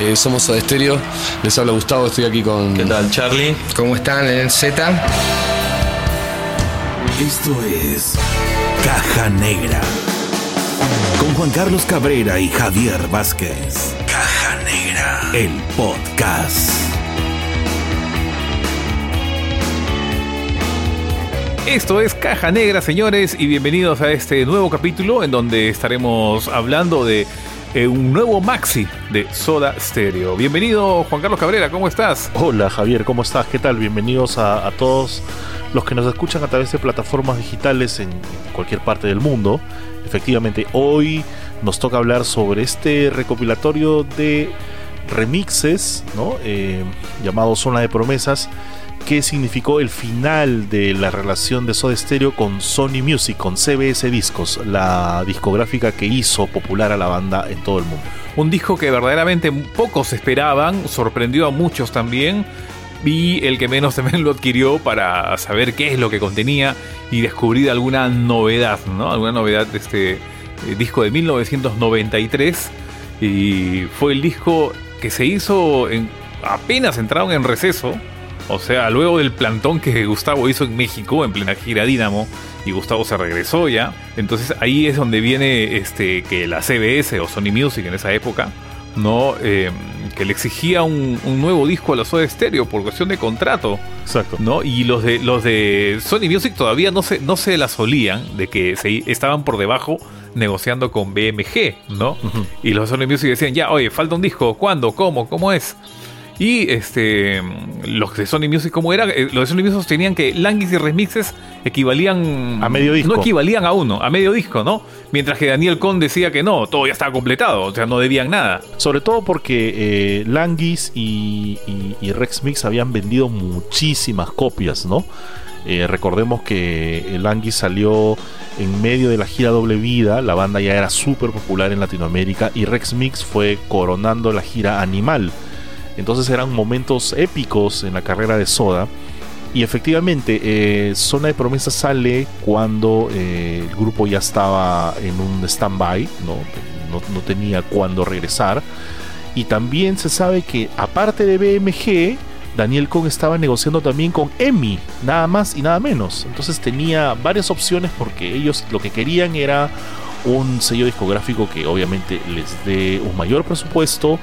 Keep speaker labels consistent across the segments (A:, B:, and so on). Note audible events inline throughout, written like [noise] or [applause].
A: Eh, somos Soda Stereo. Les habla Gustavo, estoy aquí con.
B: ¿Qué tal, Charlie?
C: ¿Cómo están en el Z?
D: Esto es Caja Negra. Con Juan Carlos Cabrera y Javier Vázquez. Caja Negra. El podcast.
E: Esto es Caja Negra, señores, y bienvenidos a este nuevo capítulo en donde estaremos hablando de eh, un nuevo maxi de Soda Stereo. Bienvenido, Juan Carlos Cabrera, ¿cómo estás?
F: Hola Javier, ¿cómo estás? ¿Qué tal? Bienvenidos a, todos los que nos escuchan a través de plataformas digitales en cualquier parte del mundo. Efectivamente, hoy nos toca hablar sobre este recopilatorio de remixes. Eh, llamado Zona de Promesas, que significó el final de la relación de Soda Stereo con Sony Music, con CBS Discos, la discográfica que hizo popular a la banda en todo el mundo.
E: Un disco que verdaderamente pocos esperaban, sorprendió a muchos también, y el que menos [laughs] también lo adquirió para saber qué es lo que contenía y descubrir alguna novedad, ¿no? Alguna novedad de este eh, disco de 1993 y fue el disco que se hizo en, apenas entraron en receso, o sea, luego del plantón que Gustavo hizo en México en plena gira Dínamo y Gustavo se regresó ya, entonces ahí es donde viene este que la CBS o Sony Music en esa época no eh, que le exigía un, un, nuevo disco a la Soda Stereo por cuestión de contrato.
F: Exacto.
E: ¿no? Y los de los de Sony Music todavía no se, no se la solían de que se, estaban por debajo negociando con BMG, ¿no? Uh -huh. Y los de Sony Music decían, ya, oye, falta un disco, ¿cuándo? ¿Cómo? ¿Cómo es? Y este los de Sony Music, ¿cómo era? Eh, Los de Sony Music tenían que Languis y remixes equivalían.
F: A medio disco.
E: No equivalían a uno, a medio disco, ¿no? Mientras que Daniel Con decía que no, todo ya estaba completado, o sea, no debían nada.
F: Sobre todo porque eh, Languis y, y, y, Rex Mix habían vendido muchísimas copias, ¿no? Eh, recordemos que Languis salió en medio de la gira Doble Vida, la banda ya era súper popular en Latinoamérica y Rex Mix fue coronando la gira Animal. Entonces eran momentos épicos en la carrera de Soda. Y efectivamente, eh, Zona de Promesa sale cuando eh, el grupo ya estaba en un stand-by, ¿no? No, tenía cuándo regresar. Y también se sabe que, aparte de BMG, Daniel Kong estaba negociando también con EMI, nada más y nada menos. Entonces tenía varias opciones porque ellos lo que querían era un sello discográfico que obviamente les dé un mayor presupuesto,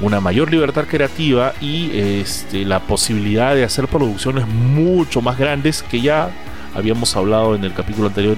F: una mayor libertad creativa y este, la posibilidad de hacer producciones mucho más grandes que ya habíamos hablado en el capítulo anterior.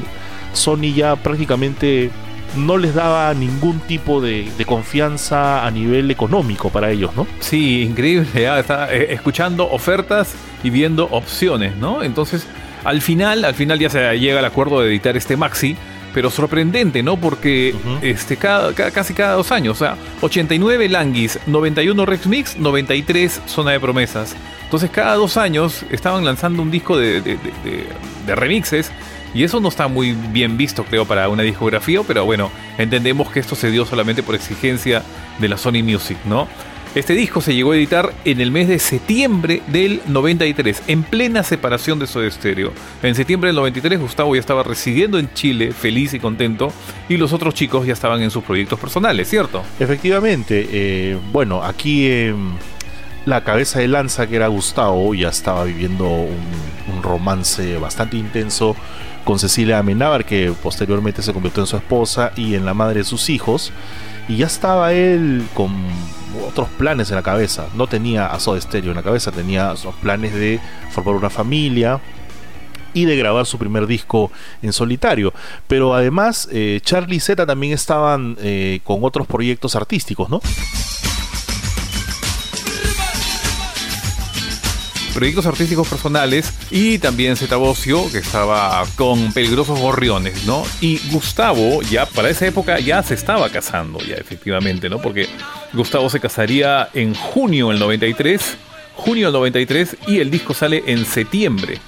F: Sony ya prácticamente no les daba ningún tipo de, confianza a nivel económico para ellos, ¿no?
E: Sí, increíble. Está eh, escuchando ofertas y viendo opciones, ¿no? Entonces, al final, al final ya se llega al acuerdo de editar este maxi pero sorprendente, ¿no? Porque uh -huh. este, cada, cada, casi cada dos años, o sea, 89 Languis, 91 Rex Mix, 93 Zona de Promesas. Entonces, cada dos años estaban lanzando un disco de, de, de, de, remixes. Y eso no está muy bien visto, creo, para una discografía, pero bueno, entendemos que esto se dio solamente por exigencia de la Sony Music, ¿no? Este disco se llegó a editar en el mes de septiembre del 93, en plena separación de Soda Stereo. En septiembre del 93 Gustavo ya estaba residiendo en Chile, feliz y contento, y los otros chicos ya estaban en sus proyectos personales, ¿cierto?
F: Efectivamente, eh, bueno, aquí eh, la cabeza de lanza que era Gustavo ya estaba viviendo un, un romance bastante intenso con Cecilia Amenábar, que posteriormente se convirtió en su esposa y en la madre de sus hijos. Y ya estaba él con otros planes en la cabeza. No tenía a Soda Stereo en la cabeza, tenía esos planes de formar una familia y de grabar su primer disco en solitario. Pero además, eh, Charlie Z también estaban eh, con otros proyectos artísticos, ¿no?
E: proyectos artísticos personales y también Zeta Bocio, que estaba con Peligrosos Gorriones, ¿no? Y Gustavo, ya para esa época ya se estaba casando, ya efectivamente, ¿no? Porque Gustavo se casaría en junio del 93, junio del 93 y el disco sale en septiembre.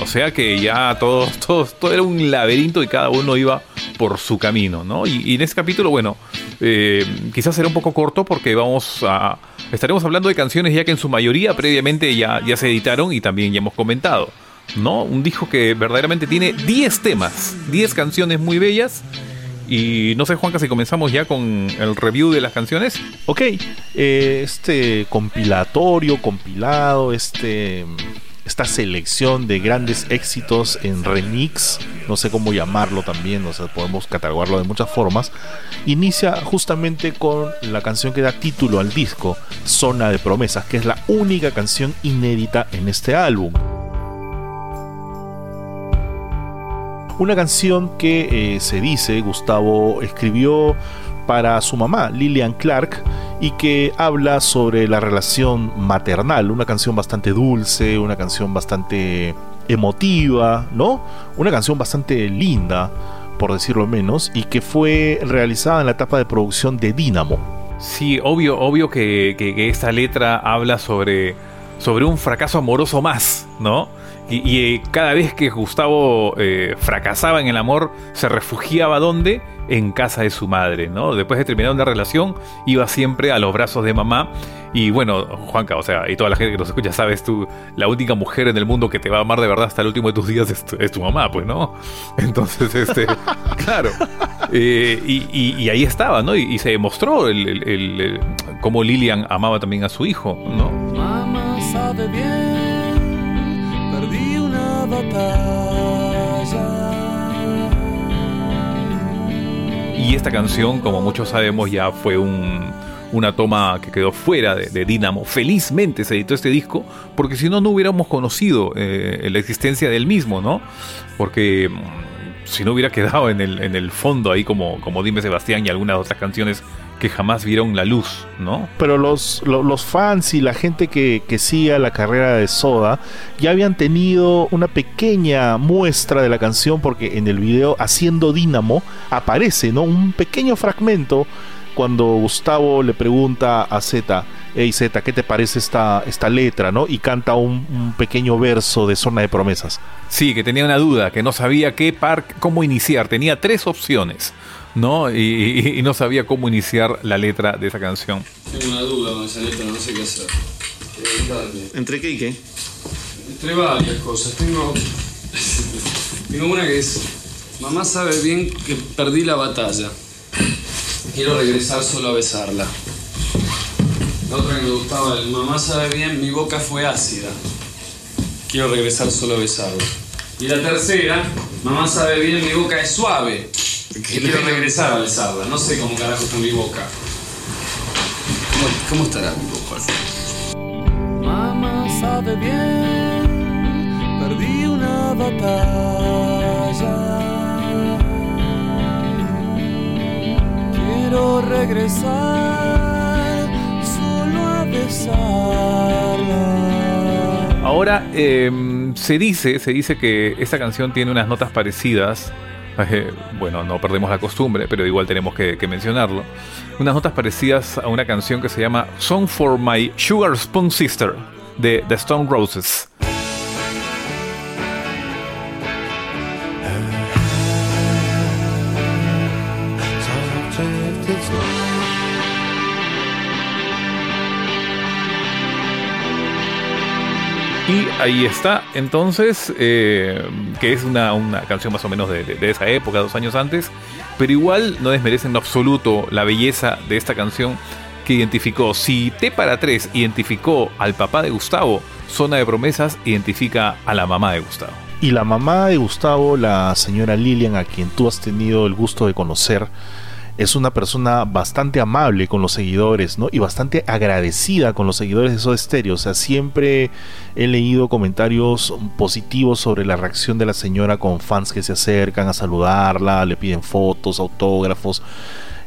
E: O sea que ya todo, todo, todo era un laberinto y cada uno iba por su camino, ¿no? Y, y en este capítulo, bueno, eh, quizás será un poco corto porque vamos a estaremos hablando de canciones ya que en su mayoría previamente ya, ya se editaron y también ya hemos comentado. ¿no? Un disco que verdaderamente tiene 10 temas, 10 canciones muy bellas Y no sé, Juanca, si comenzamos ya con el review de las canciones.
F: Ok, eh, este compilatorio, compilado, este esta selección de grandes éxitos en remix, no sé cómo llamarlo también, o sea, podemos catalogarlo de muchas formas, inicia justamente con la canción que da título al disco, Zona de Promesas, que es la única canción inédita en este álbum. Una canción que eh, se dice Gustavo escribió para su mamá, Lillian Clark, y que habla sobre la relación maternal, una canción bastante dulce, una canción bastante emotiva, ¿no? Una canción bastante linda, por decirlo menos, y que fue realizada en la etapa de producción de Dynamo.
E: Sí, obvio, obvio que, esta letra habla sobre, sobre un fracaso amoroso más, ¿no? Y, eh, cada vez que Gustavo eh, fracasaba en el amor, se refugiaba ¿dónde? En casa de su madre, ¿no? Después de terminar una relación, iba siempre a los brazos de mamá. Y bueno, Juanca, o sea, y toda la gente que nos escucha, sabes tú, la única mujer en el mundo que te va a amar de verdad hasta el último de tus días es tu, mamá, pues, ¿no? [laughs] Entonces, este, [laughs] claro. Eh, y, ahí estaba, ¿no? Y, se demostró el, cómo Lilian amaba también a su hijo, ¿no? Mamá sabe bien y esta canción, como muchos sabemos, ya fue una toma que quedó fuera de, de, Dynamo. Felizmente se editó este disco, porque si no, no hubiéramos conocido eh, la existencia del mismo, ¿no? Porque mm, si no hubiera quedado en el, en el fondo ahí como, como Dime Sebastián y algunas otras canciones que jamás vieron la luz, ¿no?
F: Pero los, los, fans y la gente que, que sigue la carrera de Soda ya habían tenido una pequeña muestra de la canción porque en el video Haciendo Dínamo aparece, ¿no? Un pequeño fragmento cuando Gustavo le pregunta a Z, hey Z, ¿qué te parece esta, esta letra? ¿no? Y canta un, un, pequeño verso de Zona de Promesas.
E: Sí, que tenía una duda, que no sabía qué par, cómo iniciar. Tenía tres opciones. ¿No? Y, no sabía cómo iniciar la letra de esa canción.
B: Tengo una duda con esa letra, no sé qué hacer.
F: ¿Entre qué y qué?
B: Entre varias cosas. Tengo, tengo una que es, mamá sabe bien que perdí la batalla. Quiero regresar solo a besarla. La otra que me gustaba, mamá sabe bien, mi boca fue ácida. Quiero regresar solo a besarla. Y la tercera, mamá sabe bien, mi boca es suave. Quiero regresar a besarla. No sé cómo carajo está mi boca. ¿Cómo, estará mi boca? Mamá sabe bien, perdí una batalla.
E: Quiero regresar solo a besarla. Ahora em, se dice, se dice que esta canción tiene unas notas parecidas [laughs] bueno, no perdemos la costumbre, pero igual tenemos que, mencionarlo. Unas notas parecidas a una canción que se llama Song for My Sugar Spoon Sister de The Stone Roses. Y ahí está, entonces, eh, que es una, canción más o menos de, esa época, dos años antes, pero igual no desmerece en absoluto la belleza de esta canción que identificó. Si T para 3 identificó al papá de Gustavo, Zona de Promesas identifica a la mamá de Gustavo.
F: Y la mamá de Gustavo, la señora Lilian, a quien tú has tenido el gusto de conocer, es una persona bastante amable con los seguidores, ¿no? Y bastante agradecida con los seguidores de Soda Stereo. O sea, siempre he leído comentarios positivos sobre la reacción de la señora con fans que se acercan a saludarla, le piden fotos, autógrafos.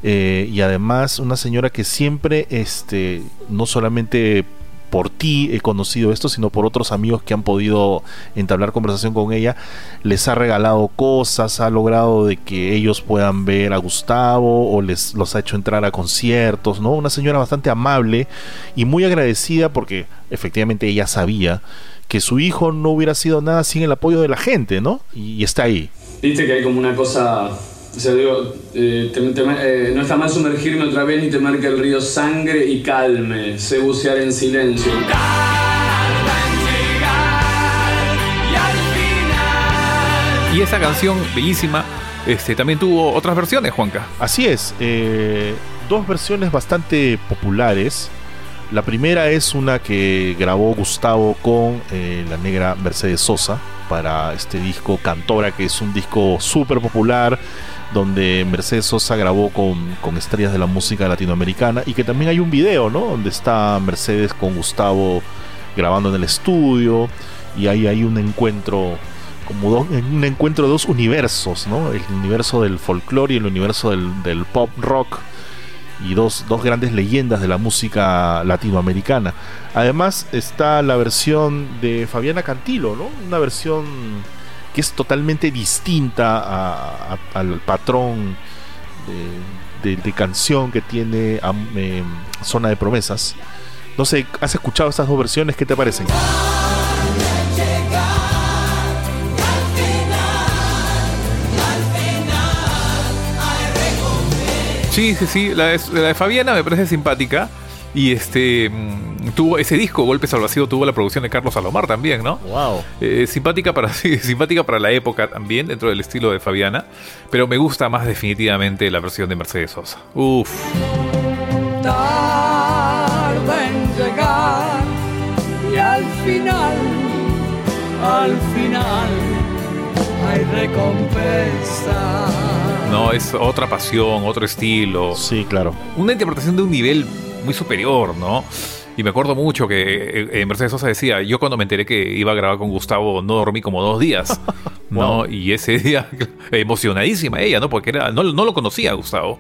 F: Eh, y además una señora que siempre este no solamente por ti he conocido esto, sino por otros amigos que han podido entablar conversación con ella. Les ha regalado cosas, ha logrado de que ellos puedan ver a Gustavo o les los ha hecho entrar a conciertos, ¿no? Una señora bastante amable y muy agradecida porque efectivamente ella sabía que su hijo no hubiera sido nada sin el apoyo de la gente, ¿no? Y, está ahí.
B: Viste que hay como una cosa o sea, digo, eh, eh, no está mal sumergirme otra vez ni temer que el río sangre y calme, sé bucear en silencio.
E: Y esa canción bellísima este, también tuvo otras versiones, Juanca.
F: Así es, eh, dos versiones bastante populares. La primera es una que grabó Gustavo con eh, la negra Mercedes Sosa para este disco Cantora, que es un disco súper popular, donde Mercedes Sosa grabó con, con, estrellas de la música latinoamericana y que también hay un video, ¿no? Donde está Mercedes con Gustavo grabando en el estudio y ahí hay un encuentro como un encuentro de dos universos, ¿no? El universo del folclore y el universo del, del pop rock y dos, dos, grandes leyendas de la música latinoamericana. Además está la versión de Fabiana Cantilo, ¿no? Una versión que es totalmente distinta al patrón de, de, canción que tiene eh, Zona de Promesas. No sé, ¿has escuchado estas dos versiones? ¿Qué te parecen?
E: Sí, sí, sí. La de, Fabiana me parece simpática. Y este mm, tuvo ese disco, Golpes al Vacío, tuvo la producción de Carlos Salomar también, ¿no?
F: Wow.
E: Eh, simpática, para, [laughs] simpática para la época también, dentro del estilo de Fabiana. Pero me gusta más definitivamente la versión de Mercedes Sosa. Uf.
C: Tarda en llegar y al final, al final, hay recompensa.
E: No, es otra pasión, otro estilo.
F: Sí, claro.
E: Una interpretación de un nivel muy superior, ¿no? Y me acuerdo mucho que eh, eh, Mercedes Sosa decía, yo cuando me enteré que iba a grabar con Gustavo no dormí como dos días, [laughs] ¿no? Y ese día, [laughs] emocionadísima ella, ¿no? Porque era, no, no lo conocía Gustavo.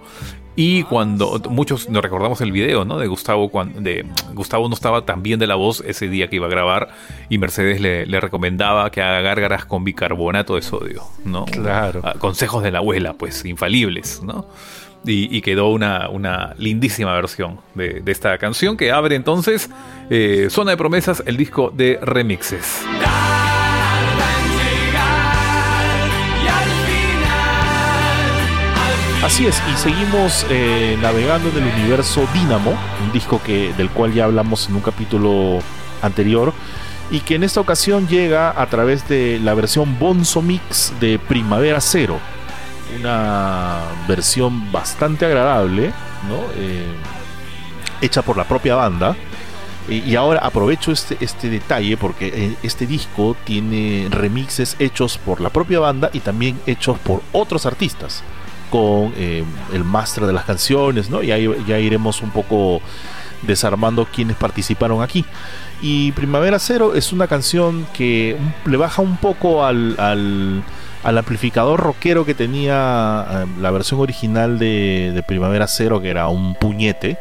E: Y cuando muchos nos recordamos el video, ¿no? De Gustavo, cuando de, Gustavo no estaba tan bien de la voz ese día que iba a grabar y Mercedes le, le recomendaba que haga gárgaras con bicarbonato de sodio, ¿no?
F: Claro.
E: Ah, consejos de la abuela, pues, infalibles, ¿no? Y, quedó una, una, lindísima versión de, de, esta canción que abre entonces eh, Zona de Promesas, el disco de remixes.
F: Así es, y seguimos eh, navegando en el universo Dynamo, un disco que, del cual ya hablamos en un capítulo anterior, y que en esta ocasión llega a través de la versión Bonzo Mix de Primavera Cero, una versión bastante agradable, ¿no? Eh, hecha por la propia banda. Y ahora aprovecho este, este detalle porque eh, este disco tiene remixes hechos por la propia banda y también hechos por otros artistas con eh, el máster de las canciones, ¿no? Y ahí ya iremos un poco desarmando quienes participaron aquí. Y Primavera Cero es una canción que le baja un poco al, al, amplificador rockero que tenía eh, la versión original de, Primavera Cero, que era un puñete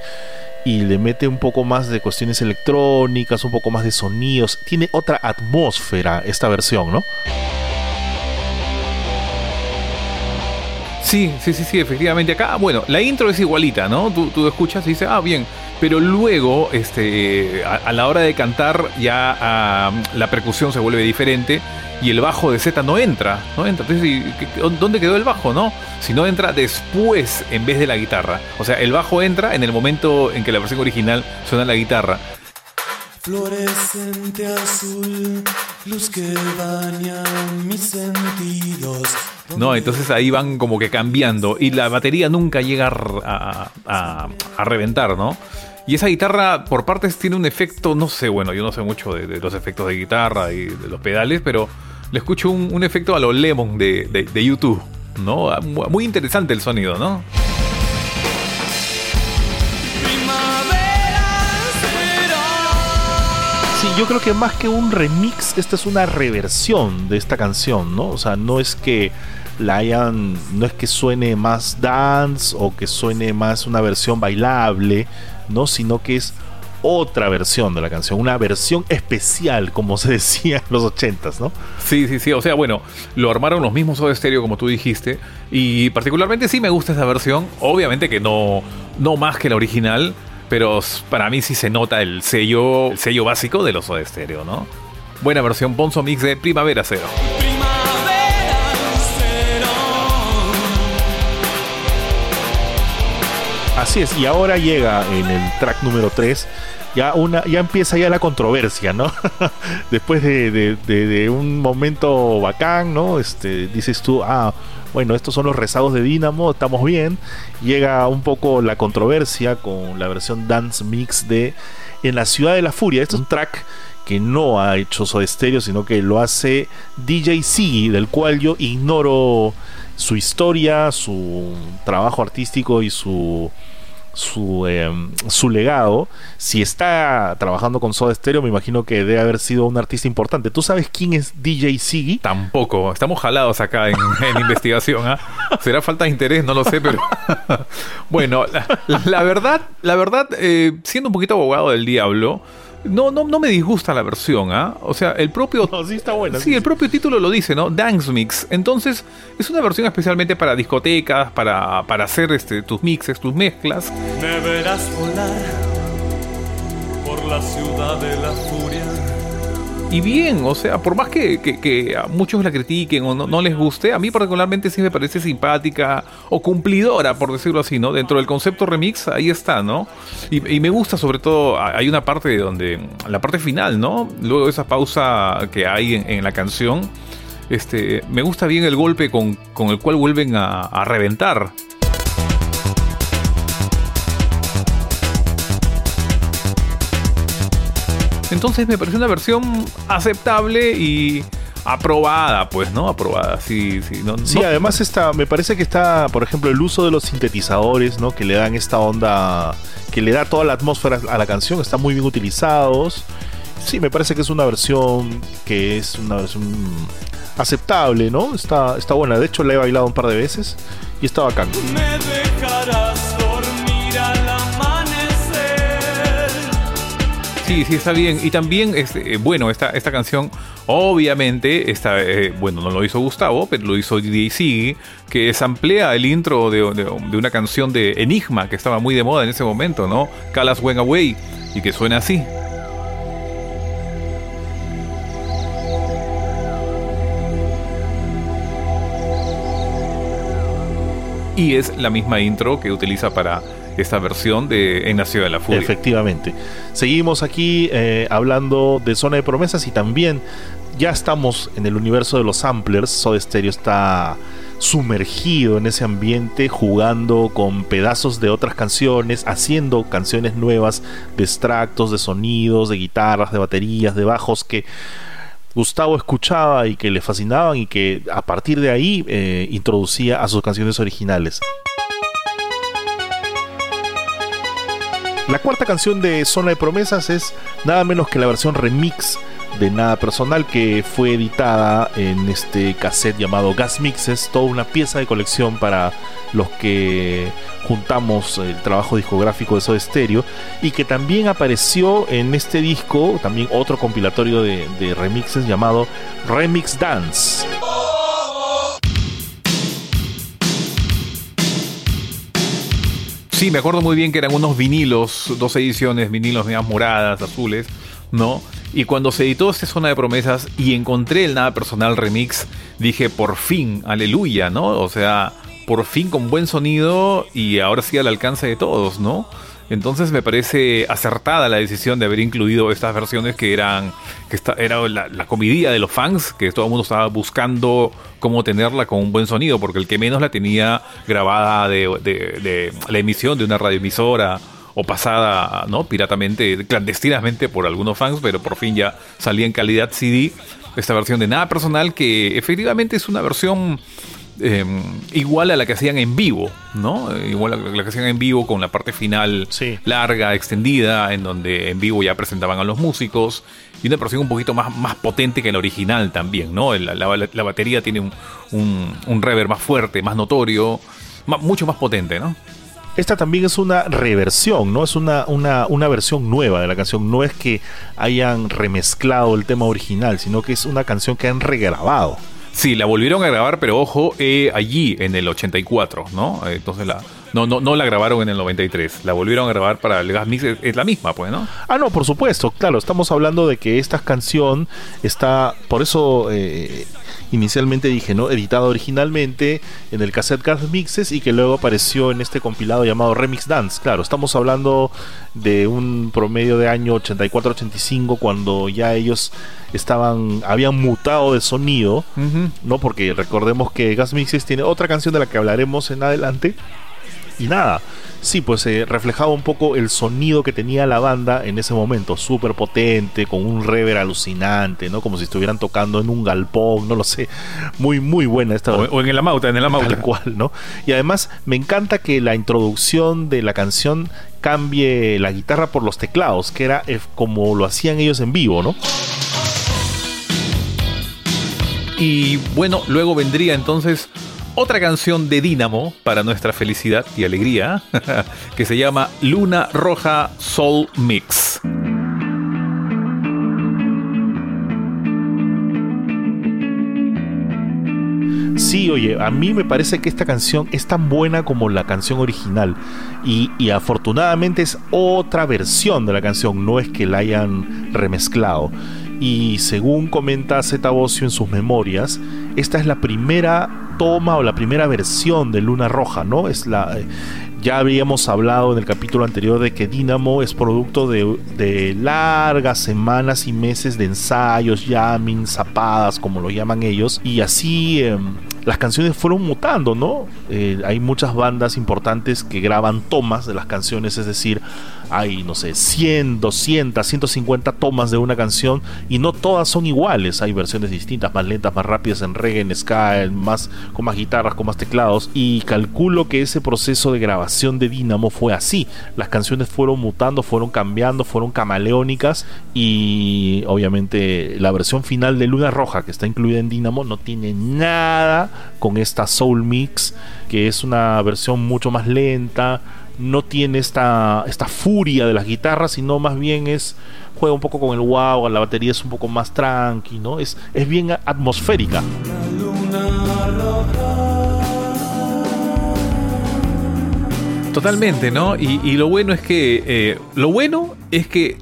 F: y le mete un poco más de cuestiones electrónicas, un poco más de sonidos. Tiene otra atmósfera esta versión, ¿no?
E: Sí, sí, sí, sí, efectivamente. Acá, bueno, la intro es igualita, ¿no? Tú escuchas y dices, ah, bien. Pero luego, este, a, la hora de cantar, ya ah, la percusión se vuelve diferente y el bajo de Z no entra, no entra. Entonces, ¿dónde quedó el bajo, no? Si no entra después en vez de la guitarra. O sea, el bajo entra en el momento en que la versión original suena la guitarra.
C: Fluorescente azul, luz que baña mis sentidos
E: ¿no? Entonces ahí van como que cambiando y la batería nunca llega a, a, reventar, ¿no? Y esa guitarra por partes tiene un efecto, no sé, bueno, yo no sé mucho de, los efectos de guitarra y de los pedales, pero le escucho un, efecto a lo Lemon de, de, YouTube, ¿no? Muy interesante el sonido, ¿no?
F: Sí, yo creo que más que un remix, esta es una reversión de esta canción, ¿no? O sea, no es que la hayan, no es que suene más dance o que suene más una versión bailable, ¿no? Sino que es otra versión de la canción, una versión especial, como se decía en los ochentas, ¿no?
E: Sí, sí, sí. O sea, bueno, lo armaron los mismos de estéreo, como tú dijiste. Y particularmente sí me gusta esa versión. Obviamente que no, no más que la original. Pero para mí sí se nota el sello, el sello básico de los de estéreo, ¿no? Buena versión Bonzo Mix de Primavera Cero.
F: Así es, y ahora llega en el track número 3, ya, una, ya empieza ya la controversia, ¿no? [laughs] Después de, un momento bacán, ¿no? Este, dices tú, ah, bueno, estos son los rezagos de Dynamo, estamos bien. Llega un poco la controversia con la versión dance mix de En la ciudad de la furia. Este es un track que no ha hecho Soda Stereo, sino que lo hace DJ Siggy, del cual yo ignoro su historia, su trabajo artístico y su su, em, su legado. Si está trabajando con Soda Stereo, me imagino que debe haber sido un artista importante. ¿Tú sabes quién es DJ Siggy?
E: Tampoco. Estamos jalados acá en, en [laughs] investigación. ¿ah? Será falta de interés, no lo sé, pero [laughs] bueno, la, la verdad, la verdad, eh, siendo un poquito abogado del diablo. No, no, no me disgusta la versión, ¿ah? O sea, el propio.
F: No, sí está buena.
E: Sí, el propio título lo dice, ¿no? Dance Mix. Entonces, es una versión especialmente para discotecas, para, para hacer este, tus mixes, tus mezclas.
C: Me verás volar por la ciudad de la furia.
E: Y bien, o sea, por más que, que- a muchos la critiquen o no, les guste, a mí particularmente sí me parece simpática o cumplidora, por decirlo así, ¿no? Dentro del concepto remix, ahí está, ¿no? Y, y me gusta sobre todo, hay una parte donde, la parte final, ¿no? Luego de esa pausa que hay en, la canción, este, me gusta bien el golpe con, con el cual vuelven a reventar. Entonces me pareció una versión aceptable y aprobada, pues, ¿no? Aprobada, sí, sí. No,
F: Sí,
E: no-
F: además está, me parece que está, por ejemplo, el uso de los sintetizadores, ¿no? Que le dan esta onda, que le da toda la atmósfera a la canción, están muy bien utilizados. Sí, me parece que es una versión que es una versión aceptable, ¿no? Está, está buena. De hecho, la he bailado un par de veces y está bacán.
C: Me dejarás
E: Sí, sí, está bien. Y también, este, eh, bueno, esta, esta canción, obviamente, esta, eh, bueno, no lo hizo Gustavo, pero lo hizo DJ Siggy, que samplea el intro de, de- de una canción de Enigma, que estaba muy de moda en ese momento, ¿no? Calas Went Away, y que suena así. Y es la misma intro que utiliza para esta versión de En la Ciudad de la Furia.
F: Efectivamente. Seguimos aquí eh, hablando de Zona de Promesas y también ya estamos en el universo de los samplers. Soda Stereo está sumergido en ese ambiente, jugando con pedazos de otras canciones, haciendo canciones nuevas de extractos, de sonidos, de guitarras, de baterías, de bajos que Gustavo escuchaba y que le fascinaban y que a partir de ahí eh, introducía a sus canciones originales. La cuarta canción de Zona de Promesas es nada menos que la versión remix de Nada Personal que fue editada en este cassette llamado Gas Mixes, toda una pieza de colección para los que juntamos el trabajo discográfico de Soda Stereo y que también apareció en este disco, también otro compilatorio de, de remixes llamado Remix Dance.
E: Sí, me acuerdo muy bien que eran unos vinilos, dos ediciones, vinilos medias moradas, azules, ¿no? Y cuando se editó esta zona de promesas y encontré el nada personal remix, dije, por fin, aleluya, ¿no? O sea, por fin con buen sonido y ahora sí al alcance de todos, ¿no? Entonces me parece acertada la decisión de haber incluido estas versiones que eran que esta, era la, la comidilla de los fans, que todo el mundo estaba buscando cómo tenerla con un buen sonido, porque el que menos la tenía grabada de, de- de la emisión de una radioemisora o pasada, ¿no? Piratamente, clandestinamente por algunos fans, pero por fin ya salía en calidad CD esta versión de nada personal que efectivamente es una versión eh, igual a la que hacían en vivo, ¿no? Igual a la que hacían en vivo con la parte final
F: Sí.
E: larga, extendida, en donde en vivo ya presentaban a los músicos y una versión un poquito más, más potente que la original también, ¿no? La, la- la batería tiene un, un, un reverb más fuerte, más notorio, mucho más potente, ¿no?
F: Esta también es una reversión, ¿no? Es una, una, una versión nueva de la canción. No es que hayan remezclado el tema original, sino que es una canción que han regrabado.
E: Sí, la volvieron a grabar, pero ojo, eh, allí en el 84, ¿no? Entonces la, No, no, no la grabaron en el 93, la volvieron a grabar para el Gas Mix, es, la misma, pues, ¿no?
F: Ah, no, por supuesto, claro, estamos hablando de que esta canción está, por eso eh, inicialmente dije, ¿no? Editado originalmente en el cassette Gas Mixes y que luego apareció en este compilado llamado Remix Dance. Claro, estamos hablando de un promedio de año 84-85 cuando ya ellos estaban habían mutado de sonido, ¿no? Porque recordemos que Gas Mixes tiene otra canción de la que hablaremos en adelante. Y nada, sí, pues se reflejaba un poco el sonido que tenía la banda en ese momento, súper potente, con un rever alucinante, ¿no? Como si estuvieran tocando en un galpón, no lo sé. Muy, muy buena esta.
E: O, en el Amauta, en el Amauta.
F: Tal cual, ¿no? Y además me encanta que la introducción de la canción cambie la guitarra por los teclados, que era eh, como lo hacían ellos en vivo, ¿no?
E: Y bueno, luego vendría entonces otra canción de Dynamo para nuestra felicidad y alegría, [laughs] que se llama Luna Roja Soul Mix.
F: Sí, oye, a mí me parece que esta canción es tan buena como la canción original. Y, y, afortunadamente es otra versión de la canción, no es que la hayan remezclado. Y según comenta Zeta en sus memorias, esta es la primera toma o la primera versión de Luna Roja, ¿no? Es la, eh, ya habíamos hablado en el capítulo anterior de que Dynamo es producto de, largas semanas y meses de ensayos, jamming, zapadas, como lo llaman ellos, y así em, las canciones fueron mutando, ¿no? Eh, hay muchas bandas importantes que graban tomas de las canciones, es decir, hay, no sé, 100, 200, 150 tomas de una canción y no todas son iguales. Hay versiones distintas, más lentas, más rápidas en reggae, en ska, más, con más guitarras, con más teclados. Y calculo que ese proceso de grabación de Dynamo fue así. Las canciones fueron mutando, fueron cambiando, fueron camaleónicas y obviamente la versión final de Luna Roja que está incluida en Dynamo no tiene nada con esta Soul Mix que es una versión mucho más lenta no tiene esta, esta furia de las guitarras, sino más bien es juega un poco con el wow, la batería es un poco más tranqui, ¿no? Es, es bien atmosférica.
E: Totalmente, ¿no? Y, lo bueno es que eh, lo bueno es que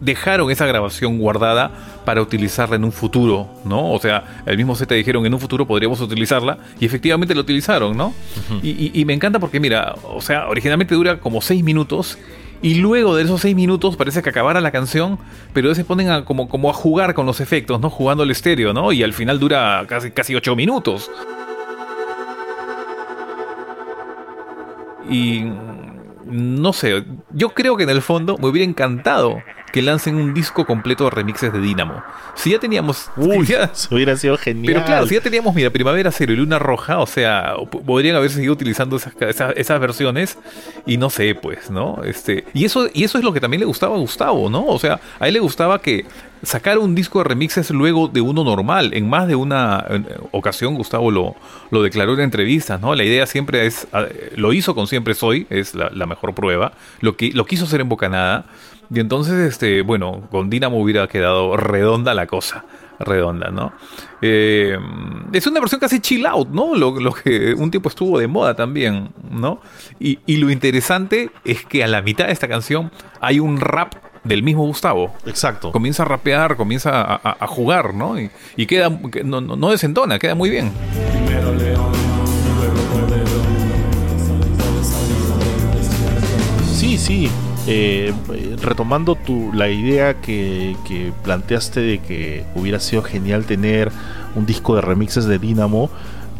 E: dejaron esa grabación guardada para utilizarla en un futuro, ¿no? O sea, el mismo te dijeron en un futuro podríamos utilizarla y efectivamente lo utilizaron, ¿no? y, me encanta porque, mira, o sea, originalmente dura como seis minutos y luego de esos seis minutos parece que acabara la canción, pero se ponen a, como, como a jugar con los efectos, ¿no? Jugando el estéreo, ¿no? Y al final dura casi, casi ocho minutos. Y no sé, yo creo que en el fondo me hubiera encantado que lancen un disco completo de remixes de Dynamo. Si ya teníamos.
F: Uy, [laughs] hubiera sido genial.
E: Pero claro, si ya teníamos, mira, Primavera Cero y Luna Roja, o sea, podrían haber seguido utilizando esas, esas, versiones y no sé, pues, ¿no? Este, y eso, y eso es lo que también le gustaba a Gustavo, ¿no? O sea, a él le gustaba que sacar un disco de remixes luego de uno normal. En más de una ocasión Gustavo lo, lo declaró en entrevistas, ¿no? La idea siempre es, lo hizo con Siempre Soy, es la, la mejor prueba. Lo, que, lo quiso hacer en Bocanada y entonces, este, bueno, con Dynamo hubiera quedado redonda la cosa. Redonda, ¿no? Eh, es una versión casi chill out, ¿no? Lo, que un tiempo estuvo de moda también, ¿no? Y, lo interesante es que a la mitad de esta canción hay un rap del mismo Gustavo.
F: Exacto.
E: Comienza a rapear, comienza a, jugar, ¿no? Y, queda, no, no, desentona, queda muy bien.
F: Sí, sí. Eh, retomando tu, la idea que, planteaste de que hubiera sido genial tener un disco de remixes de Dynamo,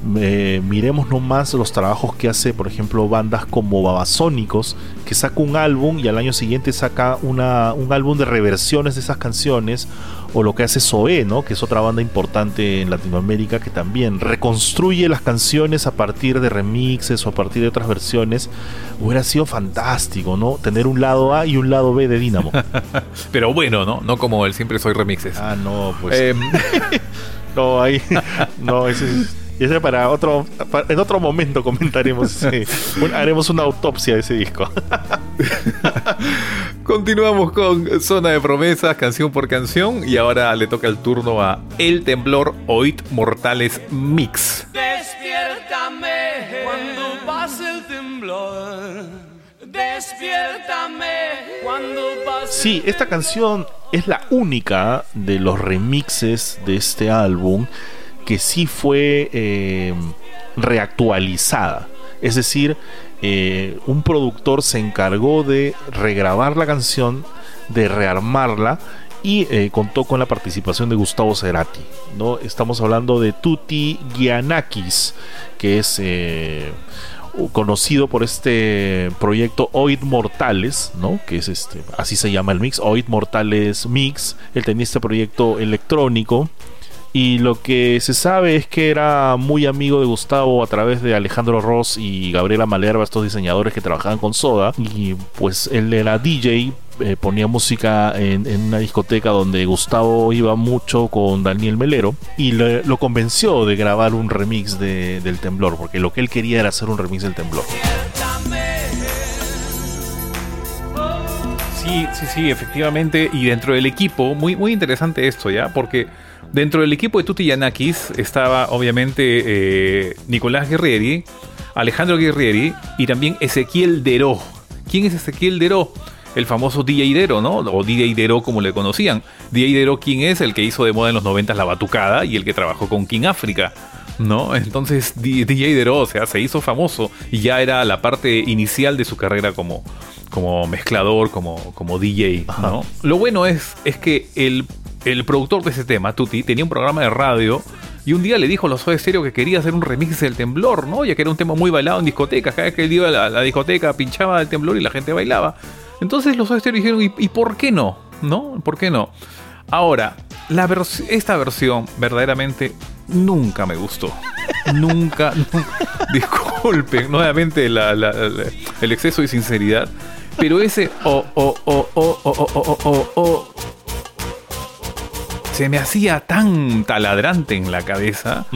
F: miremos nomás los trabajos que hace, por ejemplo, bandas como Babasónicos, que saca un álbum y al año siguiente saca una, un álbum de reversiones de esas canciones, o lo que hace Zoé, ¿no? que es otra banda importante en Latinoamérica que también reconstruye las canciones a partir de remixes o a partir de otras versiones. Hubiera sido fantástico, ¿no? Tener un lado A y un lado B de Dynamo. [laughs]
E: Pero bueno, ¿no? No como el siempre soy remixes.
F: Ah, no, pues. Em, [laughs] no, ahí. No, ese es y ese para otro, en otro momento comentaremos, haremos una autopsia de ese disco. [laughs]
E: Continuamos con Zona de Promesas, canción por canción, y ahora le toca el turno a El Temblor Oit Mortales Mix.
C: Despiértame cuando pase el temblor Despiértame cuando pase.
F: Sí, esta canción es la única de los remixes de este álbum que sí fue eh, reactualizada. Es decir, eh, un productor se encargó de regrabar la canción, de rearmarla y eh, contó con la participación de Gustavo Cerati. ¿no? Estamos hablando de Tutti Giannakis, que es eh, conocido por este proyecto Oid Mortales, ¿no? que es este, así se llama el mix, Oid Mortales Mix. Él tenía este proyecto electrónico y lo que se sabe es que era muy amigo de Gustavo a través de Alejandro Ross y Gabriela Malerva, estos diseñadores que trabajaban con Soda. Y pues él era DJ, eh, ponía música en, una discoteca donde Gustavo iba mucho con Daniel Melero y lo convenció de grabar un remix de, del temblor, porque lo que él quería era hacer un remix del temblor.
E: Sí, sí, sí, efectivamente. Y dentro del equipo, muy, muy interesante esto, ¿ya? Porque Dentro del equipo de Tutti Yanakis estaba obviamente eh, Nicolás Guerrieri, Alejandro Guerrieri y también Ezequiel Deró. ¿Quién es Ezequiel Deró? El famoso DJ Dero, ¿no? O DJ Dero como le conocían. DJ Dero, ¿quién es? El que hizo de moda en los 90 la batucada y el que trabajó con King África. ¿no? Entonces DJ Dero, o sea, se hizo famoso y ya era la parte inicial de su carrera como, como mezclador, como, como DJ, ¿no? Lo bueno es, es que el el productor de ese tema, Tuti, tenía un programa de radio y un día le dijo a los Soda Stereo que quería hacer un remix del temblor, ¿no? Ya que era un tema muy bailado en discotecas. Cada vez que él iba a la, discoteca pinchaba el temblor y la gente bailaba. Entonces los Soda Stereo dijeron, ¿y, por qué no? ¿No? ¿Por qué no? Ahora, la esta versión verdaderamente nunca me gustó. nunca, [laughs] disculpen nuevamente el exceso de sinceridad, pero ese oh, oh, oh, oh, oh, oh, oh, oh se me hacía tan taladrante en la cabeza.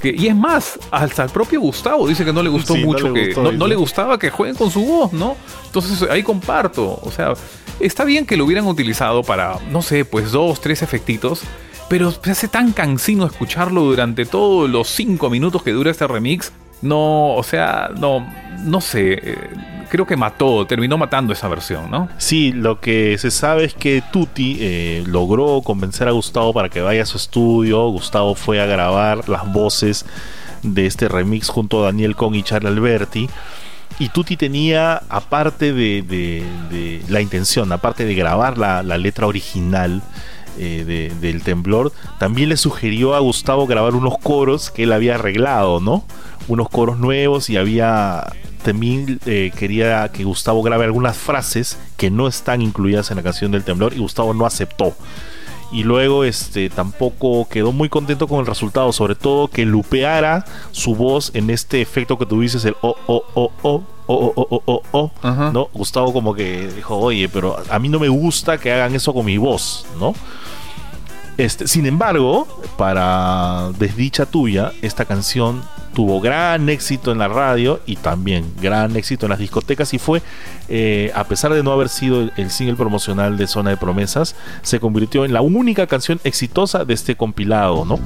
E: que, y es más, hasta el propio Gustavo dice que no le gustó mucho, que no, le gustaba que jueguen con su voz, ¿no? Entonces ahí comparto. O sea, está bien que lo hubieran utilizado para, no sé, pues dos, tres efectitos. Pero se hace tan cansino escucharlo durante todos los cinco minutos que dura este remix. No, o sea, no, no sé. Eh, creo que mató, terminó matando esa versión, ¿no?
F: Sí, lo que se sabe es que Tutti eh, logró convencer a Gustavo para que vaya a su estudio. Gustavo fue a grabar las voces de este remix junto a Daniel Con y Charlie Alberti. Y Tutti tenía, aparte de, la intención, aparte de grabar la, letra original, eh, del temblor, también le sugirió a Gustavo grabar unos coros que él había arreglado, ¿no? unos coros nuevos y había temil quería que Gustavo grabe algunas frases que no están incluidas en la canción del temblor y Gustavo no aceptó. Y luego este tampoco quedó muy contento con el resultado, sobre todo que lupeara su voz en este efecto que tú el o oh, o oh, o oh, o o o o o ¿no? Gustavo como que dijo, "Oye, pero a mí no me gusta que hagan eso con mi voz", ¿no? Este, sin embargo, para desdicha tuya, esta canción tuvo gran éxito en la radio y también gran éxito en las discotecas y fue, eh, a pesar de no haber sido el, single promocional de Zona de Promesas, se convirtió en la única canción exitosa de este compilado, ¿no?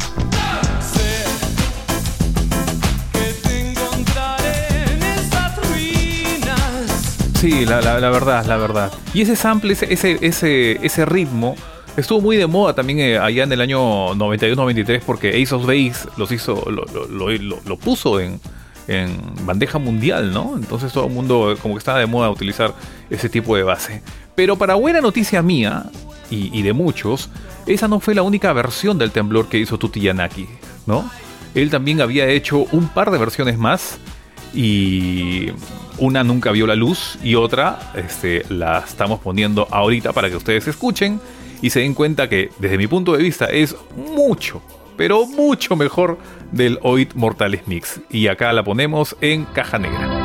E: Sí, la, verdad, la verdad. Y ese sample, ese, ese, ese ritmo Estuvo muy de moda también eh, allá en el año 91-93 porque Ace of Base los hizo, lo, puso en, bandeja mundial, ¿no? Entonces todo el mundo como que estaba de moda utilizar ese tipo de base. Pero para buena noticia mía y, de muchos, esa no fue la única versión del temblor que hizo Tuti Yanaki, ¿no? Él también había hecho un par de versiones más y una nunca vio la luz y otra este, la estamos poniendo ahorita para que ustedes escuchen y se den cuenta que, desde mi punto de vista, es mucho, pero mucho mejor del Oid Mortales Mix. Y acá la ponemos en caja negra.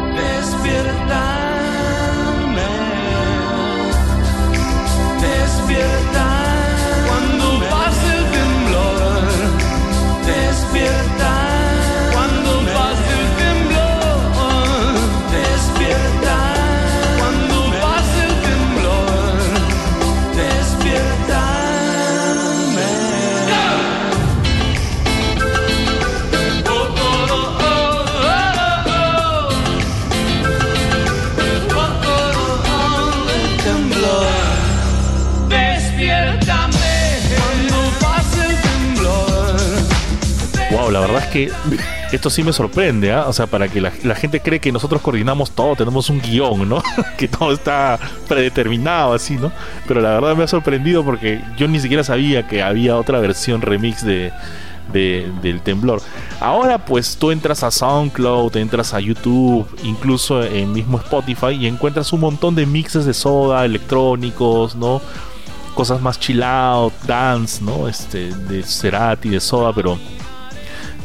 F: La verdad es que esto sí me sorprende, ¿ah? O sea, para que la, gente cree que nosotros coordinamos todo, tenemos un guion, ¿no? [laughs] que todo está predeterminado así, ¿no? Pero la verdad me ha sorprendido porque yo ni siquiera sabía que había otra versión remix de, del temblor. Ahora pues tú entras a SoundCloud, entras a YouTube, incluso en mismo Spotify y encuentras un montón de mixes de soda, electrónicos, ¿no? Cosas más chill out, dance, ¿no? Este, de Cerati, de soda, pero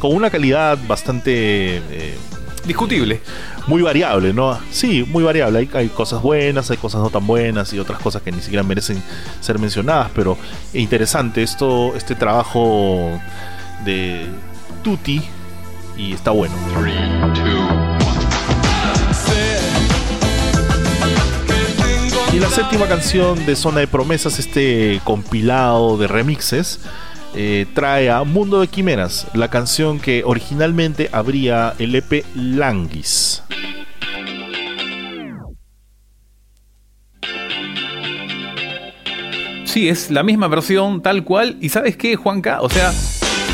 F: con una calidad bastante...
E: Eh, Discutible.
F: Muy variable, ¿no? Sí, muy variable. Hay, hay, cosas buenas, hay cosas no tan buenas y otras cosas que ni siquiera merecen ser mencionadas, pero interesante esto, este trabajo de Tutti y está bueno. y la séptima canción de Zona de Promesas, este compilado de remixes, eh, trae a Mundo de Quimeras, la canción que originalmente abría el EP Languis.
E: Sí, es la misma versión tal cual. ¿Y sabes qué, Juanca? O sea,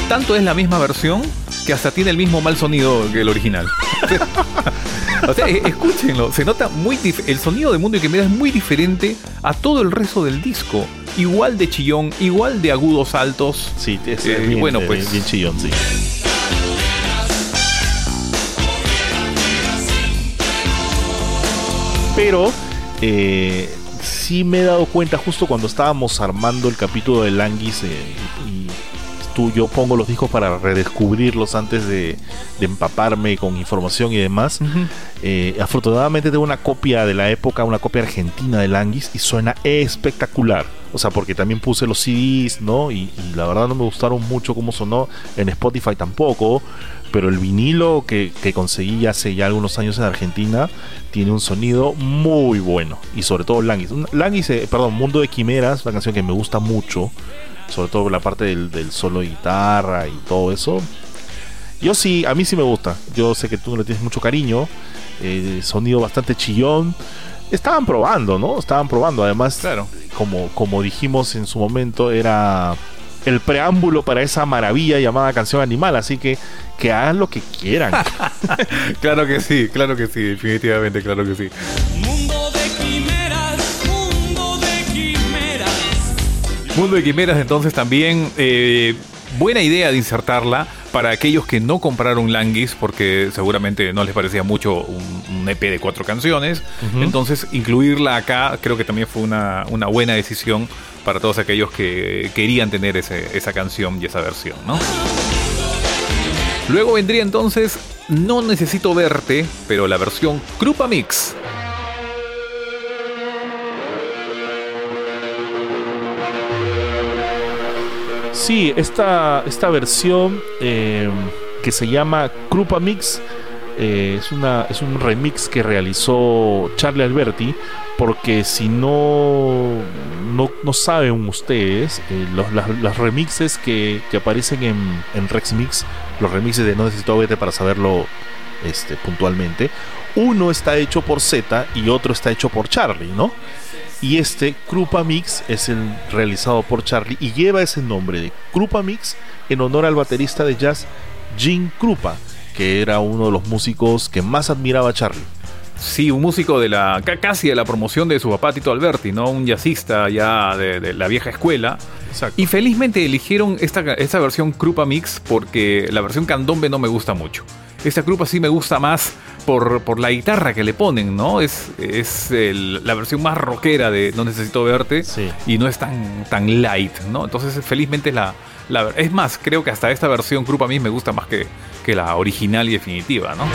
E: tanto es la misma versión que hasta tiene el mismo mal sonido que el original. [laughs] o sea, e-, escúchenlo, se nota muy el sonido de Mundo y Quimera es muy diferente a todo el resto del disco. Igual de chillón, igual de agudos altos.
F: Sí, es eh, bien, bueno, pues, bien chillón, sí. Pero eh, sí me he dado cuenta justo cuando estábamos armando el capítulo de Languis eh, y yo pongo los discos para redescubrirlos antes de, empaparme con información y demás. Eh, afortunadamente tengo una copia de la época, una copia argentina de Languis y suena espectacular. O sea, porque también puse los CDs, ¿no? Y, la verdad no me gustaron mucho cómo sonó. En Spotify tampoco. Pero el vinilo que, conseguí hace ya algunos años en Argentina tiene un sonido muy bueno. Y sobre todo Languis. Languis, eh, perdón, Mundo de Quimeras, una canción que me gusta mucho sobre todo la parte del, solo de guitarra y todo eso. Yo sí, a mí sí me gusta. Yo sé que tú no le tienes mucho cariño. Eh, sonido bastante chillón. Estaban probando, ¿no? Estaban probando. Además, claro. como, como dijimos en su momento, era el preámbulo para esa maravilla llamada canción animal. Así que que hagan lo que quieran. [laughs] [laughs]
E: claro que sí, claro que sí, definitivamente, claro que sí. Mundo de Quimeras, entonces también eh, buena idea de insertarla para aquellos que no compraron Languis, porque seguramente no les parecía mucho un, EP de cuatro canciones. Entonces, incluirla acá creo que también fue una, buena decisión para todos aquellos que querían tener esa canción y esa versión, ¿no? Luego vendría entonces No Necesito Verte, pero la versión Krupa Mix.
F: Sí, esta, esta versión eh, que se llama Krupa Mix eh, es, una, es un remix que realizó Charlie Alberti. Porque si no, no, saben ustedes, eh, los, remixes que, aparecen en, en Rex Mix, los remixes de No Necesito Vete para saberlo este, puntualmente, uno está hecho por Z y otro está hecho por Charlie, ¿no? Y este Krupa Mix es el realizado por Charlie y lleva ese nombre de Krupa Mix en honor al baterista de jazz Jim Krupa, que era uno de los músicos que más admiraba a Charlie.
E: Sí, un músico de la casi de la promoción de su papá Tito Alberti, ¿no? Un jazzista ya de, la vieja escuela. Y felizmente eligieron esta, esta versión Krupa Mix porque la versión candombe no me gusta mucho. Esta Krupa sí me gusta más por, la guitarra que le ponen, ¿no? Es, es la versión más rockera de No Necesito Verte y no es tan, tan light, ¿no? Entonces, felizmente la, la, Es más, creo que hasta esta versión Krupa a mí me gusta más que, que la original y definitiva, ¿no?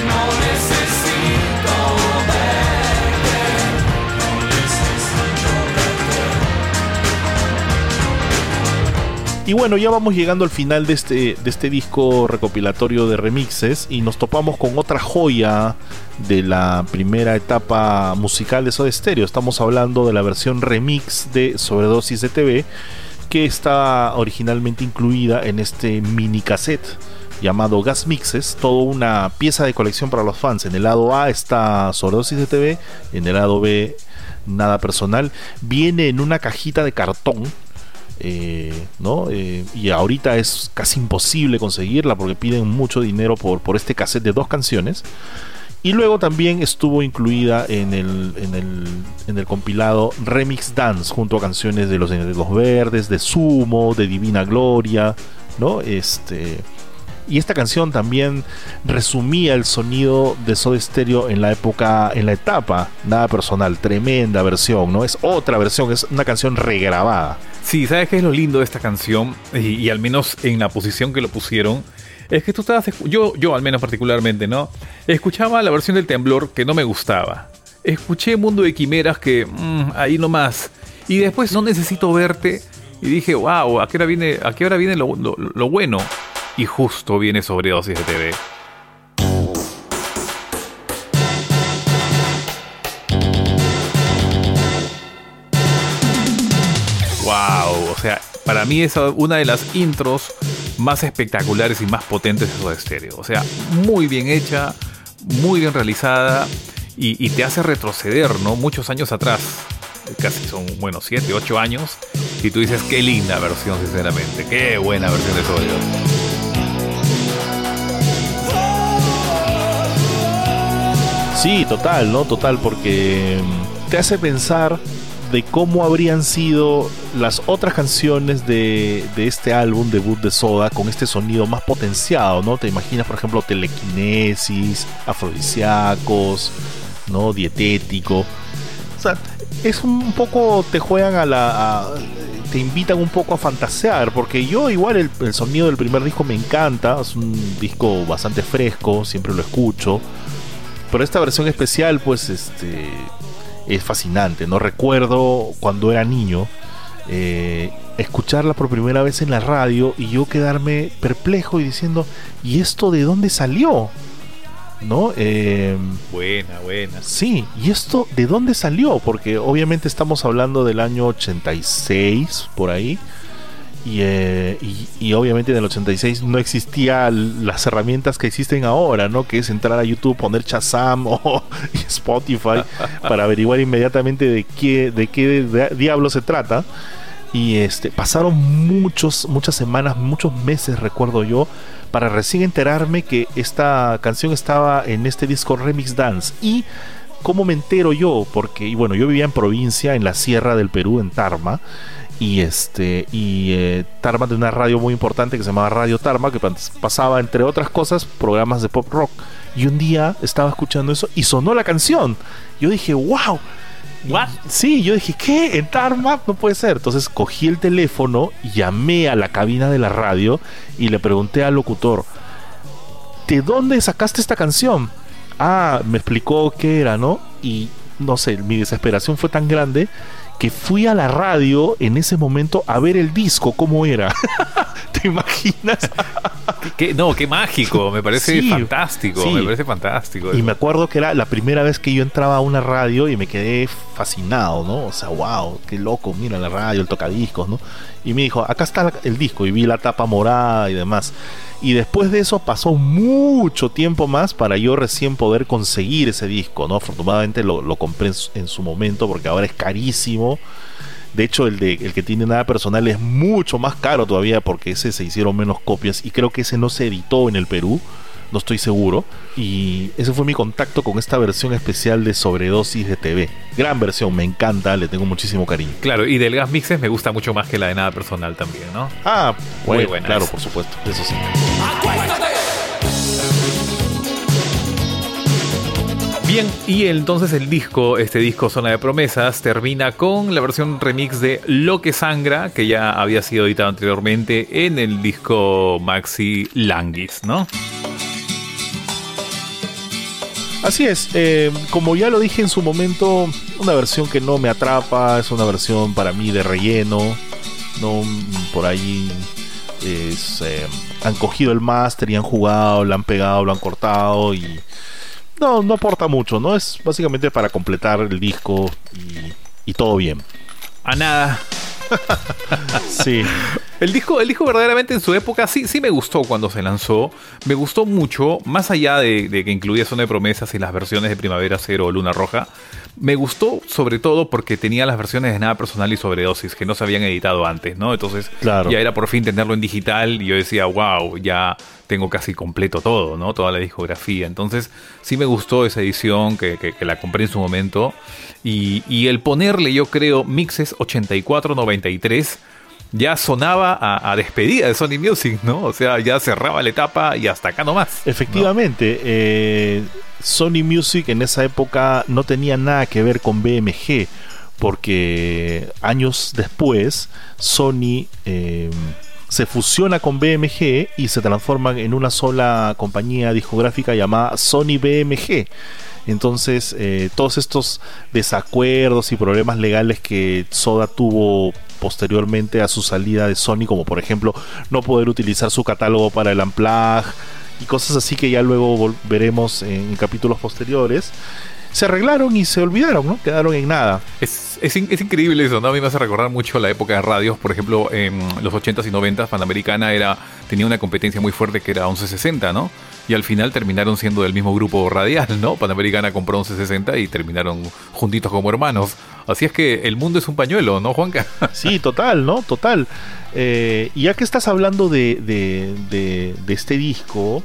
F: Y bueno, ya vamos llegando al final de este, de este disco recopilatorio de remixes y nos topamos con otra joya de la primera etapa musical de Soda Stereo. Estamos hablando de la versión remix de Sobredosis de TV que está originalmente incluida en este mini cassette llamado Gas Mixes, toda una pieza de colección para los fans. En el lado A está Sobredosis de TV, en el lado B nada personal. Viene en una cajita de cartón eh, ¿no? Eh, y ahorita es casi imposible conseguirla porque piden mucho dinero por, por este cassette de dos canciones. Y luego también estuvo incluida en el, en el, en el compilado Remix Dance junto a canciones de los Los Verdes, de Sumo, de Divina Gloria, ¿no? Este, y esta canción también resumía el sonido de Soda Stereo en la época, en la etapa, nada personal, tremenda versión, ¿no? Es otra versión, es una canción regrabada.
E: Sí, ¿sabes qué es lo lindo de esta canción? Y, al menos en la posición que lo pusieron, es que tú estabas, yo, yo al menos particularmente, ¿no? Escuchaba la versión del temblor que no me gustaba. Escuché Mundo de Quimeras que mm, ahí nomás. Y después no necesito verte. Y dije, wow, ¿a qué hora viene, a qué hora viene lo bueno? Y justo viene sobredosis de TV. Wow, o sea, para mí es una de las intros más espectaculares y más potentes de Soda Stereo. O sea, muy bien hecha, muy bien realizada y, te hace retroceder, ¿no? Muchos años atrás. Casi son, bueno, 7, 8 años. Y tú dices, qué linda versión, sinceramente. Qué buena versión de Soda.
F: Sí, total, ¿no? Total, porque te hace pensar de cómo habrían sido las otras canciones de, este álbum debut de Soda con este sonido más potenciado, ¿no? Te imaginas, por ejemplo, telequinesis, afrodisíacos, ¿no? Dietético. O sea, es un poco, te juegan a la... te invitan un poco a fantasear, porque yo igual el sonido del primer disco me encanta, es un disco bastante fresco, siempre lo escucho. Pero esta versión especial, pues, este es fascinante. No recuerdo cuando era niño eh, escucharla por primera vez en la radio y yo quedarme perplejo y diciendo, ¿y esto de dónde salió? ¿No? Eh,
E: buena, buena.
F: Sí, ¿y esto de dónde salió? Porque obviamente estamos hablando del año 86, por ahí. Eh, y, obviamente en el 86 no existían las herramientas que existen ahora, ¿no? Que es entrar a YouTube, poner Chazam [laughs] o Spotify para averiguar inmediatamente de qué, de qué diablo se trata. Y este, pasaron muchos, muchas semanas, muchos meses, recuerdo yo, para recién enterarme que esta canción estaba en este disco Remix Dance. Y cómo me entero yo, porque, bueno, yo vivía en provincia, en la sierra del Perú, en Tarma y este y eh, Tarma de una radio muy importante que se llamaba Radio Tarma que pasaba entre otras cosas programas de pop rock y un día estaba escuchando eso y sonó la canción yo dije wow
E: What?
F: Sí, yo dije, ¿qué? ¿En Tarma? No puede ser. Entonces cogí el teléfono, llamé a la cabina de la radio y le pregunté al locutor, ¿de dónde sacaste esta canción? Ah, me explicó qué era, ¿no? Y no sé, mi desesperación fue tan grande que fui a la radio en ese momento a ver el disco, cómo era. [laughs] ¿Te imaginas?
E: no, qué mágico, me parece fantástico, me parece fantástico.
F: Y me acuerdo que era la primera vez que yo entraba a una radio y me quedé fascinado, ¿no? O sea, wow, qué loco, mira la radio, el tocadiscos, ¿no? Y me dijo, acá está el disco y vi la tapa morada y demás. Y después de eso pasó mucho tiempo más para yo recién poder conseguir ese disco, ¿no? Afortunadamente lo, compré en su, momento porque ahora es carísimo. De hecho, el, de, el que tiene nada personal es mucho más caro todavía porque ese se hicieron menos copias y creo que ese no se editó en el Perú no estoy seguro. Y ese fue mi contacto con esta versión especial de Sobredosis de TV. Gran versión, me encanta, le tengo muchísimo cariño.
E: Claro, y del Gas Mixes me gusta mucho más que la de Nada Personal también, ¿no?
F: Ah, muy buena. Claro, por supuesto, eso sí.
E: Bien, y entonces el disco, este disco Zona de Promesas, termina con la versión remix de Lo que Sangra, que ya había sido editado anteriormente en el disco Maxi Languis, ¿no?
F: Así es, eh, como ya lo dije en su momento, una versión que no me atrapa, es una versión para mí de relleno, no por ahí eh, han cogido el máster y han jugado, lo han pegado, lo han cortado y no, no aporta mucho, ¿no? Es básicamente para completar el disco y, y todo bien.
E: A nada. [laughs]
F: sí.
E: El disco, el disco verdaderamente en su época sí, sí me gustó cuando se lanzó. Me gustó mucho, más allá de, que incluía Zona de Promesas y las versiones de Primavera Cero o Luna Roja. Me gustó sobre todo porque tenía las versiones de Nada Personal y Sobredosis que no se habían editado antes, ¿no? Entonces ya era por fin tenerlo en digital y yo decía, wow, ya tengo casi completo todo, ¿no? Toda la discografía. Entonces sí me gustó esa edición que, que la compré en su momento. Y, el ponerle, yo creo, mixes 84-93 ya sonaba a, despedida de Sony Music, ¿no? O sea, ya cerraba la etapa y hasta acá nomás.
F: Efectivamente, eh, Sony Music en esa época no tenía nada que ver con BMG, porque años después Sony eh, se fusiona con BMG y se transforma en una sola compañía discográfica llamada Sony BMG. Entonces, eh, todos estos desacuerdos y problemas legales que Soda tuvo posteriormente a su salida de Sony, como por ejemplo no poder utilizar su catálogo para el Amplag y cosas así que ya luego veremos en capítulos posteriores, se arreglaron y se olvidaron, ¿no? Quedaron en nada.
E: Es, es, increíble eso, ¿no? A mí me hace recordar mucho la época de radios, por ejemplo, en los 80s y 90s, Panamericana era, tenía una competencia muy fuerte que era 1160, ¿no? Y al final terminaron siendo del mismo grupo radial, ¿no? Panamericana compró 1160 y terminaron juntitos como hermanos. Así es que el mundo es un pañuelo, ¿no, Juanca? [laughs]
F: Sí, total, ¿no? Total. Eh, y ya que estás hablando de, de, de, de este disco,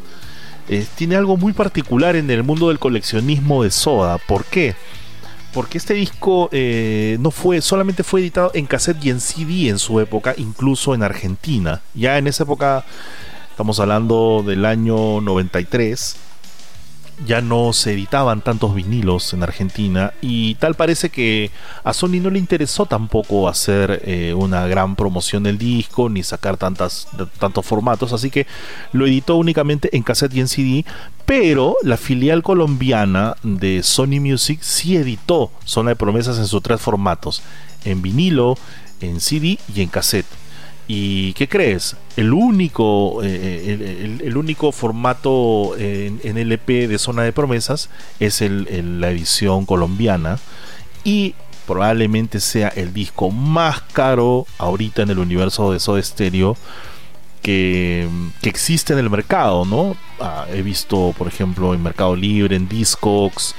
F: eh, tiene algo muy particular en el mundo del coleccionismo de Soda. ¿Por qué? Porque este disco eh, no fue, solamente fue editado en cassette y en CD en su época, incluso en Argentina. Ya en esa época, estamos hablando del año 93, ya no se editaban tantos vinilos en Argentina y tal parece que a Sony no le interesó tampoco hacer eh, una gran promoción del disco ni sacar tantos formatos, así que lo editó únicamente en cassette y en CD, pero la filial colombiana de Sony Music sí editó Zona de Promesas en sus tres formatos, en vinilo, en CD y en cassette. ¿Y qué crees? El único, eh, el, único formato en, LP de Zona de Promesas es el, la edición colombiana y probablemente sea el disco más caro ahorita en el universo de Soda Stereo que, existe en el mercado, ¿no? Ah, he visto, por ejemplo, en Mercado Libre, en Discogs,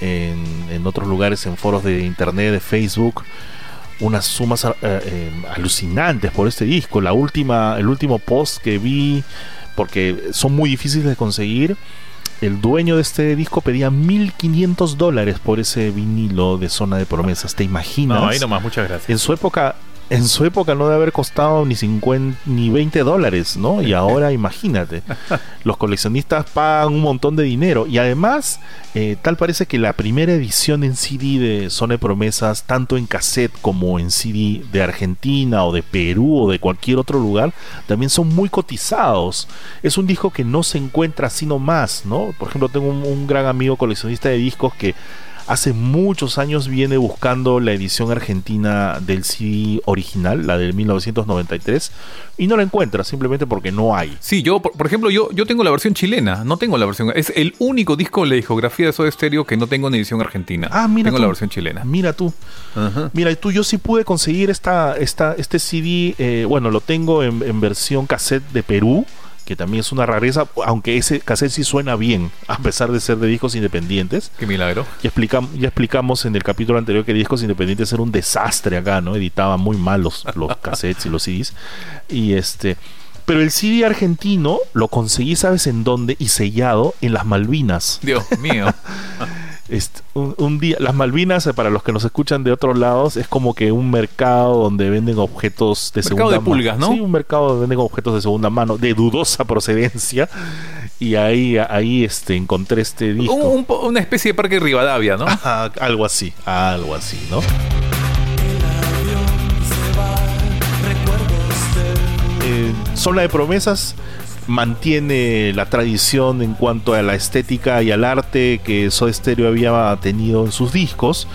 F: en otros lugares, en foros de internet, de Facebook unas sumas eh, eh, alucinantes por este disco. La última, el último post que vi, porque son muy difíciles de conseguir, el dueño de este disco pedía 1500 dólares por ese vinilo de Zona de Promesas. ¿Te imaginas?
E: No, ahí nomás, muchas gracias.
F: En su época en su época no debe haber costado ni 50 ni 20 dólares, ¿no? Y [laughs] ahora imagínate, los coleccionistas pagan un montón de dinero y además eh, tal parece que la primera edición en CD de Zona Promesas, tanto en cassette como en CD de Argentina o de Perú o de cualquier otro lugar, también son muy cotizados. Es un disco que no se encuentra así nomás, ¿no? Por ejemplo, tengo un gran amigo coleccionista de discos que hace muchos años viene buscando la edición argentina del CD original, la del 1993, y no la encuentra simplemente porque no hay.
E: Sí, yo, por, ejemplo, yo, yo tengo la versión chilena, no tengo la versión. Es el único disco de la discografía de Soda Stereo que no tengo en edición argentina.
F: Ah, mira.
E: Tengo la versión chilena.
F: Mira tú. Mira, tú, yo sí pude conseguir esta, esta, este CD, eh, bueno, lo tengo en, en versión cassette de Perú que también es una rareza, aunque ese cassette sí suena bien, a pesar de ser de discos independientes.
E: Qué milagro.
F: Ya, explicamos, ya explicamos en el capítulo anterior que discos independientes era un desastre acá, ¿no? Editaban muy mal los, los cassettes y los CDs. Y este. Pero el CD argentino lo conseguí, ¿sabes en dónde? Y sellado en las Malvinas.
E: Dios mío. [laughs]
F: un, día, las Malvinas, eh, para los que nos escuchan de otros lados, es como que un mercado donde venden objetos de segunda
E: mano. pulgas, ¿no?
F: Sí, un mercado donde venden objetos de segunda mano, de dudosa procedencia. Y ahí, ahí este, encontré este disco.
E: una especie de parque Rivadavia, ¿no?
F: algo así, algo así, ¿no? Eh, son la de promesas mantiene la tradición en cuanto a la estética y al arte que Soda Stereo había tenido en sus discos.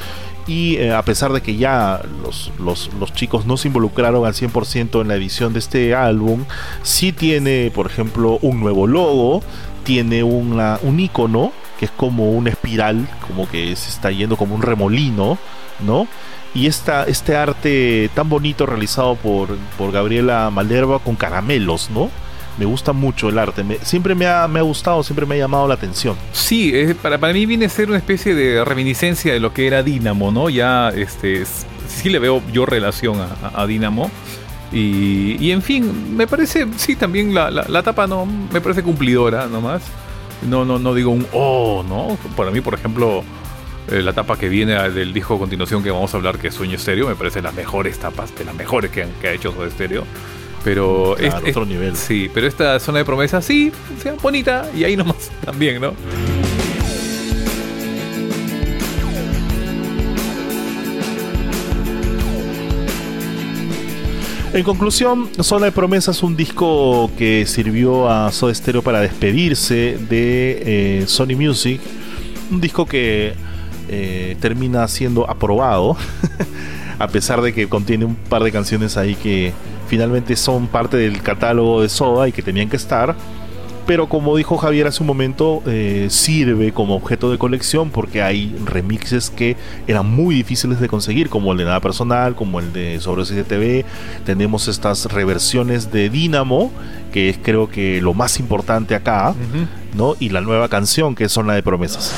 F: Y eh, a pesar de que ya los, los, chicos no se involucraron al 100% en la edición de este álbum, sí tiene, por ejemplo, un nuevo logo, tiene una, un icono que es como una espiral, como que se está yendo como un remolino ¿no? Y esta, este arte tan bonito realizado por, por Gabriela Malderva con caramelos, ¿no? Me gusta mucho el arte. siempre me ha, me ha, gustado, siempre me ha llamado la atención.
E: Sí, para, para mí viene a ser una especie de reminiscencia de lo que era Dynamo, ¿no? Ya este, sí le veo yo relación a, a Dynamo. Y, y, en fin, me parece, sí, también la, la, tapa no me parece cumplidora nomás. No, no, no digo un oh, ¿no? Para mí, por ejemplo, eh, la tapa que viene del disco a continuación que vamos a hablar, que es Sueño Estéreo, me parece las mejores tapas, de las mejores que, que ha hecho Soda Estéreo. Pero
F: es, otro nivel.
E: Sí, pero esta zona de promesa sí, sea bonita y ahí nomás [laughs] también, ¿no?
F: En conclusión, Zona de Promesa es un disco que sirvió a Soda Stereo para despedirse de eh, Sony Music. Un disco que eh, termina siendo aprobado, [laughs] a pesar de que contiene un par de canciones ahí que finalmente son parte del catálogo de Soda y que tenían que estar. Pero como dijo Javier hace un momento, eh, sirve como objeto de colección porque hay remixes que eran muy difíciles de conseguir, como el de Nada Personal, como el de Sobre TV. Tenemos estas reversiones de Dynamo, que es creo que lo más importante acá, ¿no? Y la nueva canción, que es Zona de Promesas.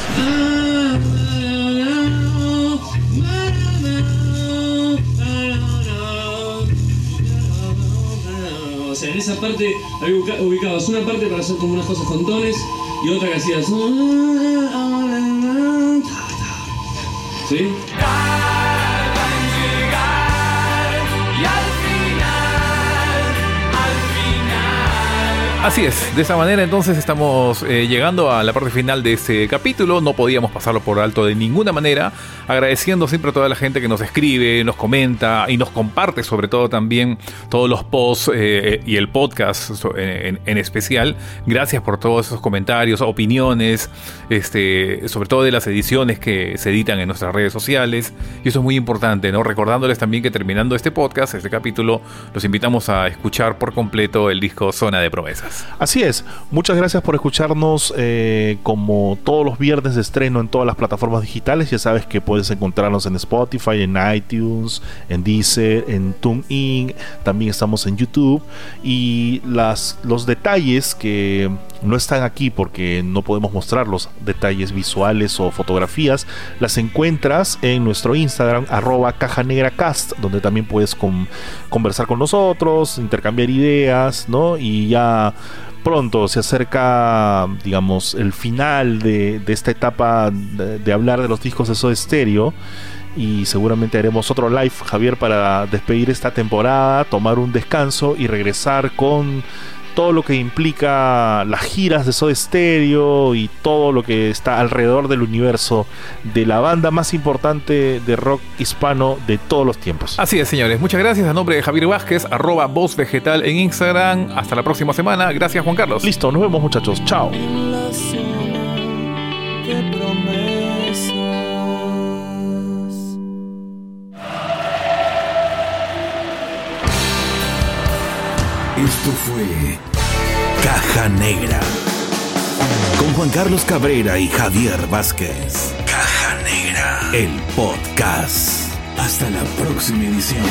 B: Esa parte había ubicabas una parte para hacer como unas cosas con tones y otra que hacías. ¿Sí?
E: Así es, de esa manera entonces estamos eh, llegando a la parte final de este capítulo, no podíamos pasarlo por alto de ninguna manera, agradeciendo siempre a toda la gente que nos escribe, nos comenta y nos comparte sobre todo también todos los posts eh, y el podcast en, especial. Gracias por todos esos comentarios, opiniones, este, sobre todo de las ediciones que se editan en nuestras redes sociales. Y eso es muy importante, ¿no? Recordándoles también que terminando este podcast, este capítulo, los invitamos a escuchar por completo el disco Zona de Promesas.
F: Así es, muchas gracias por escucharnos eh, como todos los viernes de estreno en todas las plataformas digitales. Ya sabes que puedes encontrarnos en Spotify, en iTunes, en Deezer, en TuneIn, también estamos en YouTube. Y las, los detalles que no están aquí porque no podemos mostrar los detalles visuales o fotografías, las encuentras en nuestro Instagram, arroba caja negra cast, donde también puedes conversar con nosotros, intercambiar ideas, ¿no? Y ya pronto se acerca, digamos, el final de, esta etapa de, hablar de los discos de Soda Stereo. Y seguramente haremos otro live, Javier, para despedir esta temporada, tomar un descanso y regresar con todo lo que implica las giras de Soda Stereo y todo lo que está alrededor del universo de la banda más importante de rock hispano de todos los tiempos.
E: Así es, señores. Muchas gracias. A nombre de Javier Vázquez, arroba voz vegetal en Instagram. Hasta la próxima semana. Gracias, Juan Carlos.
F: Listo, nos vemos, muchachos. Chao.
D: Esto fue Caja Negra. Con Juan Carlos Cabrera y Javier Vázquez. Caja Negra. El podcast. Hasta la próxima edición.